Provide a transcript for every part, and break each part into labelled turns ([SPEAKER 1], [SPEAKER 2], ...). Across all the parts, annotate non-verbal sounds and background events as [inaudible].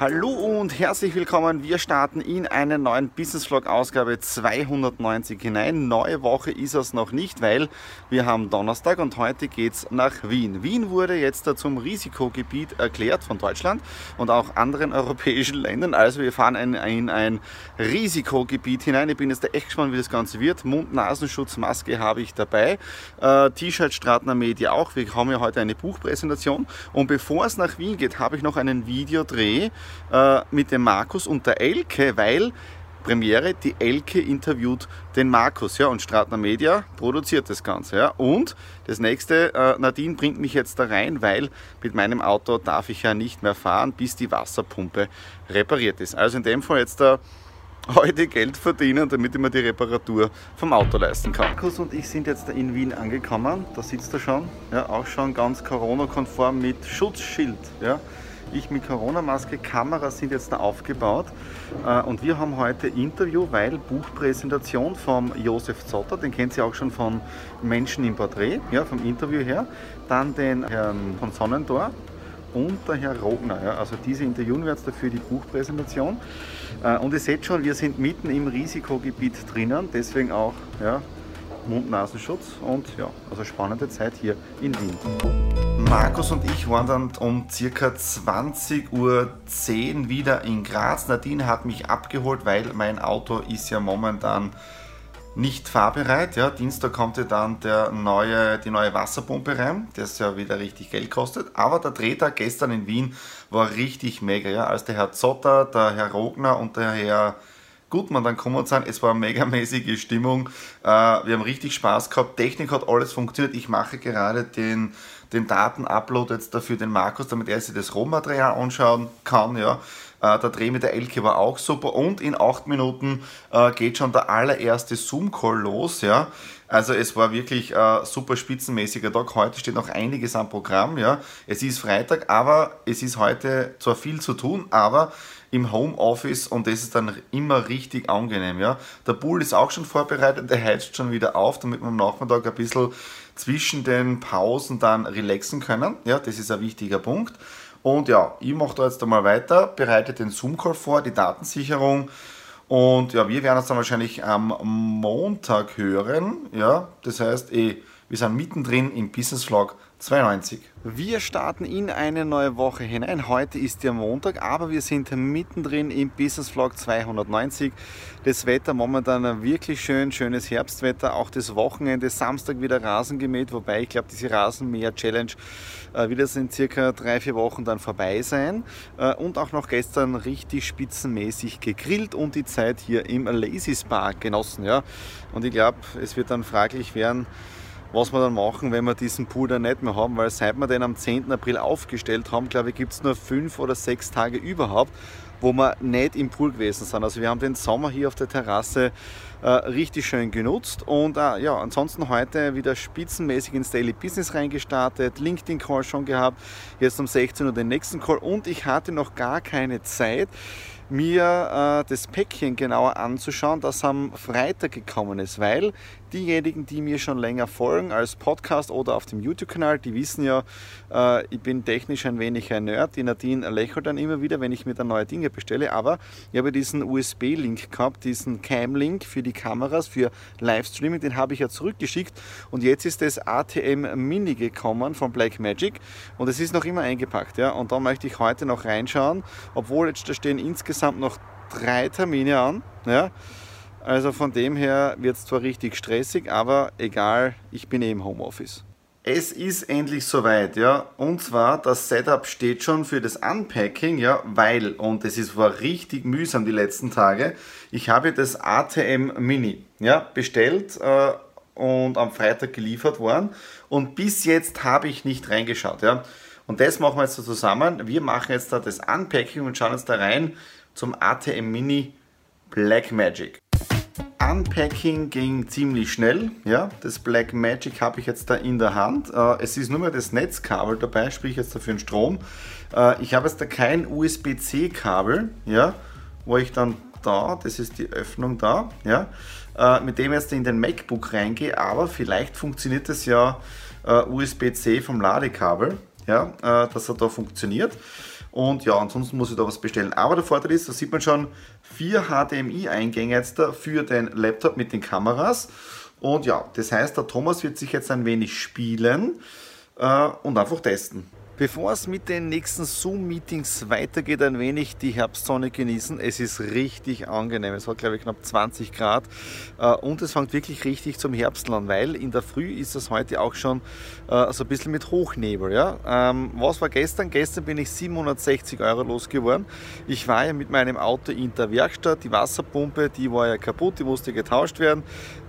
[SPEAKER 1] Hallo und herzlich willkommen. Wir starten in einen neuen Business Vlog Ausgabe 290 hinein. Neue Woche ist es noch nicht, weil wir haben Donnerstag und heute geht es nach Wien. Wien wurde jetzt zum Risikogebiet erklärt von Deutschland und auch anderen [laughs] europäischen Ländern. Also wir fahren in, in ein Risikogebiet hinein. Ich bin jetzt echt gespannt, wie das Ganze wird. Mund-Nasenschutz, Maske habe ich dabei. Äh, T-Shirt Stratner Media auch. Wir haben ja heute eine Buchpräsentation. Und bevor es nach Wien geht, habe ich noch einen Videodreh äh, mit dem Markus und der Elke, weil Premiere, die Elke interviewt den Markus, ja, und Stratner Media produziert das Ganze, ja. Und das nächste, äh, Nadine bringt mich jetzt da rein, weil mit meinem Auto darf ich ja nicht mehr fahren, bis die Wasserpumpe repariert ist. Also in dem Fall jetzt da heute Geld verdienen, damit ich mir die Reparatur vom Auto leisten kann. Markus und ich sind jetzt in Wien angekommen, da sitzt er schon, ja, auch schon ganz Corona-konform mit Schutzschild, ja. Ich mit Corona-Maske, Kameras sind jetzt da aufgebaut äh, und wir haben heute Interview, weil Buchpräsentation vom Josef Zotter, den kennt ihr auch schon von Menschen im Porträt, ja, vom Interview her. Dann den Herrn von Sonnentor und der Herr Rogner. Ja, also diese interviewen wir jetzt dafür die Buchpräsentation. Äh, und ihr seht schon, wir sind mitten im Risikogebiet drinnen, deswegen auch ja, Mund-Nasenschutz und ja, also spannende Zeit hier in Wien. Markus und ich waren dann um ca. 20.10 Uhr wieder in Graz. Nadine hat mich abgeholt, weil mein Auto ist ja momentan nicht fahrbereit. Ja, Dienstag kommt ja dann der neue, die neue Wasserpumpe rein, das ja wieder richtig Geld kostet. Aber der Drehtag gestern in Wien war richtig mega. Ja. Als der Herr Zotter, der Herr Rogner und der Herr Gutmann dann kommen sind, es war eine megamäßige Stimmung. Äh, wir haben richtig Spaß gehabt. Technik hat alles funktioniert. Ich mache gerade den den Datenupload jetzt dafür den Markus, damit er sich das Rohmaterial anschauen kann. Ja. Äh, der Dreh mit der Elke war auch super und in acht Minuten äh, geht schon der allererste Zoom-Call los. Ja. Also es war wirklich äh, super spitzenmäßiger Tag. Heute steht noch einiges am Programm. Ja. Es ist Freitag, aber es ist heute zwar viel zu tun, aber im Homeoffice und das ist dann immer richtig angenehm. Ja. Der Pool ist auch schon vorbereitet, der heizt schon wieder auf, damit man am Nachmittag ein bisschen zwischen den Pausen dann relaxen können. Ja, das ist ein wichtiger Punkt. Und ja, ich mache da jetzt einmal weiter, bereite den Zoom-Call vor, die Datensicherung. Und ja, wir werden uns dann wahrscheinlich am Montag hören. Ja, das heißt, eh, wir sind mittendrin im Business Vlog 92. Wir starten in eine neue Woche hinein. Heute ist ja Montag, aber wir sind mittendrin im Business Vlog 290. Das Wetter momentan wirklich schön, schönes Herbstwetter. Auch das Wochenende, Samstag wieder Rasen gemäht, wobei ich glaube, diese Rasenmäher-Challenge äh, wird in circa drei, vier Wochen dann vorbei sein. Äh, und auch noch gestern richtig spitzenmäßig gegrillt und die Zeit hier im Lazy Spa genossen. Ja. Und ich glaube, es wird dann fraglich werden, was wir dann machen, wenn wir diesen Pool dann nicht mehr haben, weil seit wir den am 10. April aufgestellt haben, glaube ich, gibt es nur fünf oder sechs Tage überhaupt, wo wir nicht im Pool gewesen sind. Also wir haben den Sommer hier auf der Terrasse äh, richtig schön genutzt und äh, ja, ansonsten heute wieder spitzenmäßig ins Daily Business reingestartet, LinkedIn Call schon gehabt, jetzt um 16 Uhr den nächsten Call und ich hatte noch gar keine Zeit, mir äh, das Päckchen genauer anzuschauen, das am Freitag gekommen ist, weil diejenigen, die mir schon länger folgen als Podcast oder auf dem YouTube-Kanal, die wissen ja, äh, ich bin technisch ein wenig ein Nerd. Die Nadine lächelt dann immer wieder, wenn ich mir dann neue Dinge bestelle, aber ich habe diesen USB-Link gehabt, diesen Cam-Link für die Kameras, für Livestreaming, den habe ich ja zurückgeschickt und jetzt ist das ATM Mini gekommen von Blackmagic und es ist noch immer eingepackt. Ja? Und da möchte ich heute noch reinschauen, obwohl jetzt da stehen insgesamt noch drei Termine an. Ja? Also von dem her wird es zwar richtig stressig, aber egal, ich bin eh im Homeoffice. Es ist endlich soweit, ja. Und zwar, das Setup steht schon für das Unpacking, ja, weil, und es ist war richtig mühsam die letzten Tage, ich habe das ATM Mini, ja, bestellt äh, und am Freitag geliefert worden und bis jetzt habe ich nicht reingeschaut, ja. Und das machen wir jetzt so zusammen. Wir machen jetzt da das Unpacking und schauen uns da rein zum ATM Mini Black Magic. Unpacking ging ziemlich schnell. Ja, das Black Magic habe ich jetzt da in der Hand. Äh, es ist nur mehr das Netzkabel dabei, sprich jetzt dafür den Strom. Äh, ich habe jetzt da kein USB-C-Kabel, ja, wo ich dann da, das ist die Öffnung da, ja, äh, mit dem jetzt in den MacBook reingehe, aber vielleicht funktioniert das ja USB-C vom Ladekabel, ja, dass er da funktioniert. Und ja, ansonsten muss ich da was bestellen. Aber der Vorteil ist, da sieht man schon vier HDMI-Eingänge jetzt für den Laptop mit den Kameras. Und ja, das heißt, der Thomas wird sich jetzt ein wenig spielen äh, und einfach testen. Bevor es mit den nächsten Zoom-Meetings weitergeht, ein wenig die Herbstsonne genießen. Es ist richtig angenehm. Es hat, glaube ich, knapp 20 Grad äh, und es fängt wirklich richtig zum Herbst an, weil in der Früh ist es heute auch schon äh, so ein bisschen mit Hochnebel. Ja? Ähm, was war gestern? Gestern bin ich 760 Euro losgeworden. Ich war ja mit meinem Auto in der Werkstatt. Die Wasserpumpe, die war ja kaputt, die musste getauscht werden.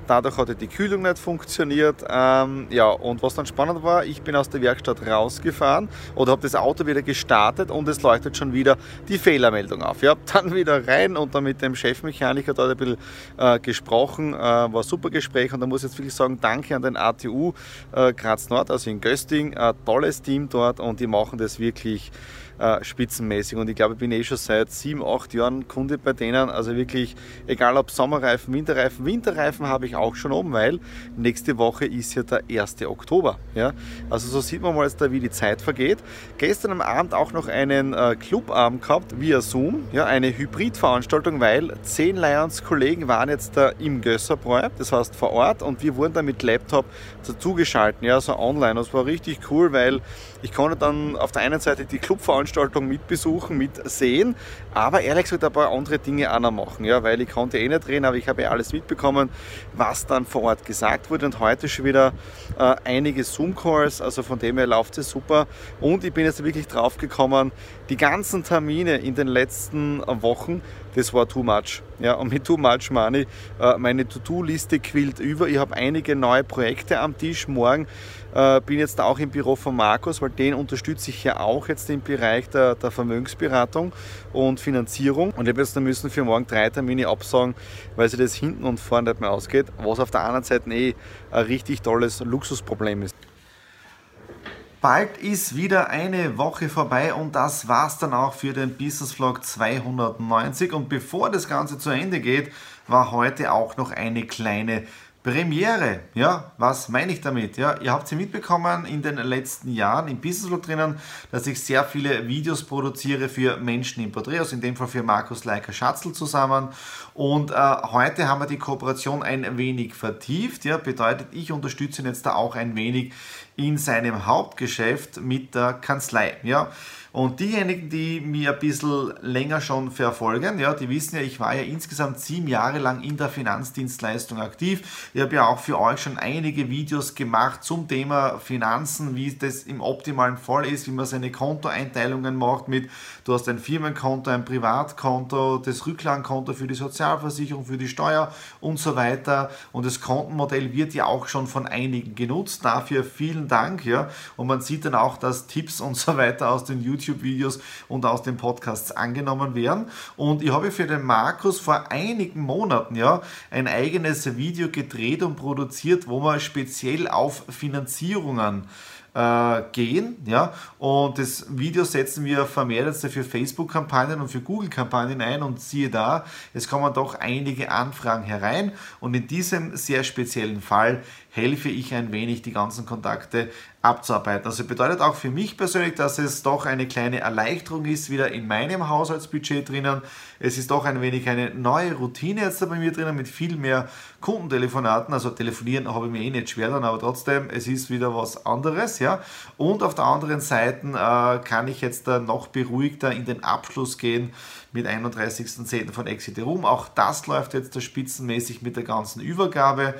[SPEAKER 1] Dadurch hat die Kühlung nicht funktioniert. Ähm, ja, und was dann spannend war, ich bin aus der Werkstatt rausgefahren oder habe das Auto wieder gestartet und es leuchtet schon wieder die Fehlermeldung auf. Ja, dann wieder rein und dann mit dem Chefmechaniker dort ein bisschen äh, gesprochen. Äh, war ein super Gespräch und da muss ich jetzt wirklich sagen, danke an den ATU äh, Graz Nord, also in Gösting. Ein tolles Team dort und die machen das wirklich äh, spitzenmäßig. Und ich glaube, ich bin eh schon seit sieben, acht Jahren Kunde bei denen. Also wirklich, egal ob Sommerreifen, Winterreifen. Winterreifen habe ich auch schon oben, weil nächste Woche ist ja der 1. Oktober. Ja? Also so sieht man mal jetzt da, wie die Zeit vergeht. Gestern am Abend auch noch einen äh, Clubabend gehabt via Zoom, ja, eine Hybridveranstaltung, weil zehn Lions-Kollegen waren jetzt da im Gösserbräu, das heißt vor Ort, und wir wurden da mit Laptop dazugeschalten, ja, so online. Das war richtig cool, weil ich konnte dann auf der einen Seite die Clubveranstaltung mitbesuchen, mitsehen, aber ehrlich gesagt ein paar andere Dinge auch noch machen, ja, weil ich konnte eh nicht reden, aber ich habe ja alles mitbekommen, was dann vor Ort gesagt wurde und heute schon wieder äh, einige Zoom-Calls, also von dem her läuft es super und ich bin jetzt wirklich drauf gekommen, die ganzen Termine in den letzten Wochen, das war too much. Ja, und mit too much ich, äh, meine To-Do-Liste quillt über. Ich habe einige neue Projekte am Tisch. Morgen äh, bin jetzt auch im Büro von Markus, weil den unterstütze ich ja auch jetzt im Bereich der, der Vermögensberatung und Finanzierung. Und ich habe jetzt da müssen für morgen drei Termine absagen, weil sich das hinten und vorne nicht mehr ausgeht, was auf der anderen Seite eh ein richtig tolles Luxusproblem ist. Bald ist wieder eine Woche vorbei und das war's dann auch für den Business Vlog 290. Und bevor das Ganze zu Ende geht, war heute auch noch eine kleine Premiere, ja, was meine ich damit? Ja, ihr habt sie mitbekommen in den letzten Jahren im Business Vlog drinnen, dass ich sehr viele Videos produziere für Menschen im Porträt, also in dem Fall für Markus Leiker Schatzl zusammen. Und äh, heute haben wir die Kooperation ein wenig vertieft, ja, bedeutet, ich unterstütze ihn jetzt da auch ein wenig in seinem Hauptgeschäft mit der Kanzlei, ja. Und diejenigen, die mir ein bisschen länger schon verfolgen, ja, die wissen ja, ich war ja insgesamt sieben Jahre lang in der Finanzdienstleistung aktiv. Ich habe ja auch für euch schon einige Videos gemacht zum Thema Finanzen, wie das im optimalen Fall ist, wie man seine Kontoeinteilungen macht mit, du hast ein Firmenkonto, ein Privatkonto, das Rücklagenkonto für die Sozialversicherung, für die Steuer und so weiter. Und das Kontenmodell wird ja auch schon von einigen genutzt. Dafür vielen Dank, ja. Und man sieht dann auch, dass Tipps und so weiter aus den YouTube YouTube-Videos und aus den Podcasts angenommen werden. Und ich habe für den Markus vor einigen Monaten ja ein eigenes Video gedreht und produziert, wo man speziell auf Finanzierungen äh, gehen. Ja? Und das Video setzen wir vermehrt jetzt für Facebook-Kampagnen und für Google-Kampagnen ein und siehe da, es kommen doch einige Anfragen herein und in diesem sehr speziellen Fall helfe ich ein wenig, die ganzen Kontakte abzuarbeiten. Also bedeutet auch für mich persönlich, dass es doch eine kleine Erleichterung ist, wieder in meinem Haushaltsbudget drinnen. Es ist doch ein wenig eine neue Routine jetzt bei mir drinnen mit viel mehr Kundentelefonaten. Also telefonieren habe ich mir eh nicht schwer dann, aber trotzdem, es ist wieder was anderes. Ja? Und auf der anderen Seite äh, kann ich jetzt äh, noch beruhigter in den Abschluss gehen
[SPEAKER 2] mit 31.10. von Exit Room. Auch das läuft jetzt da spitzenmäßig mit der ganzen Übergabe.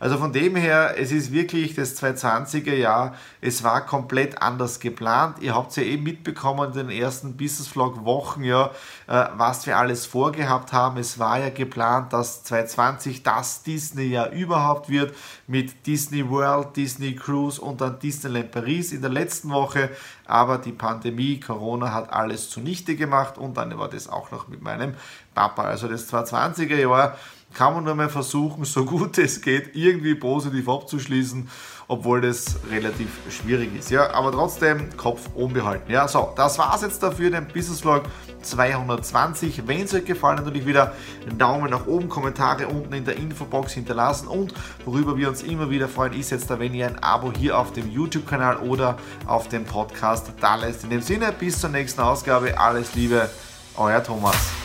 [SPEAKER 2] Also von dem her, es ist wirklich das 2020er Jahr, es war komplett anders geplant. Ihr habt ja eben mitbekommen in den ersten Business Vlog Wochen, ja, äh, was wir alles vorgehabt haben. Es war ja geplant, dass 2020 das Disney-Jahr überhaupt wird mit Disney World, Disney Cruise und dann Disneyland Paris in der letzten Woche. Aber die Pandemie, Corona hat alles zunichte gemacht und dann war das auch noch mit meinem Papa. Also das 2020er Jahr kann man nur mal versuchen, so gut es geht, irgendwie positiv abzuschließen, obwohl das relativ schwierig ist. Ja, aber trotzdem Kopf oben behalten. Ja, so, das war's jetzt dafür, den Business Vlog 220. Wenn es euch gefallen hat, natürlich wieder einen Daumen nach oben, Kommentare unten in der Infobox hinterlassen und worüber wir uns immer wieder freuen, ist jetzt da, wenn ihr ein Abo hier auf dem YouTube-Kanal oder auf dem Podcast da lässt. In dem Sinne, bis zur nächsten Ausgabe, alles Liebe, euer Thomas.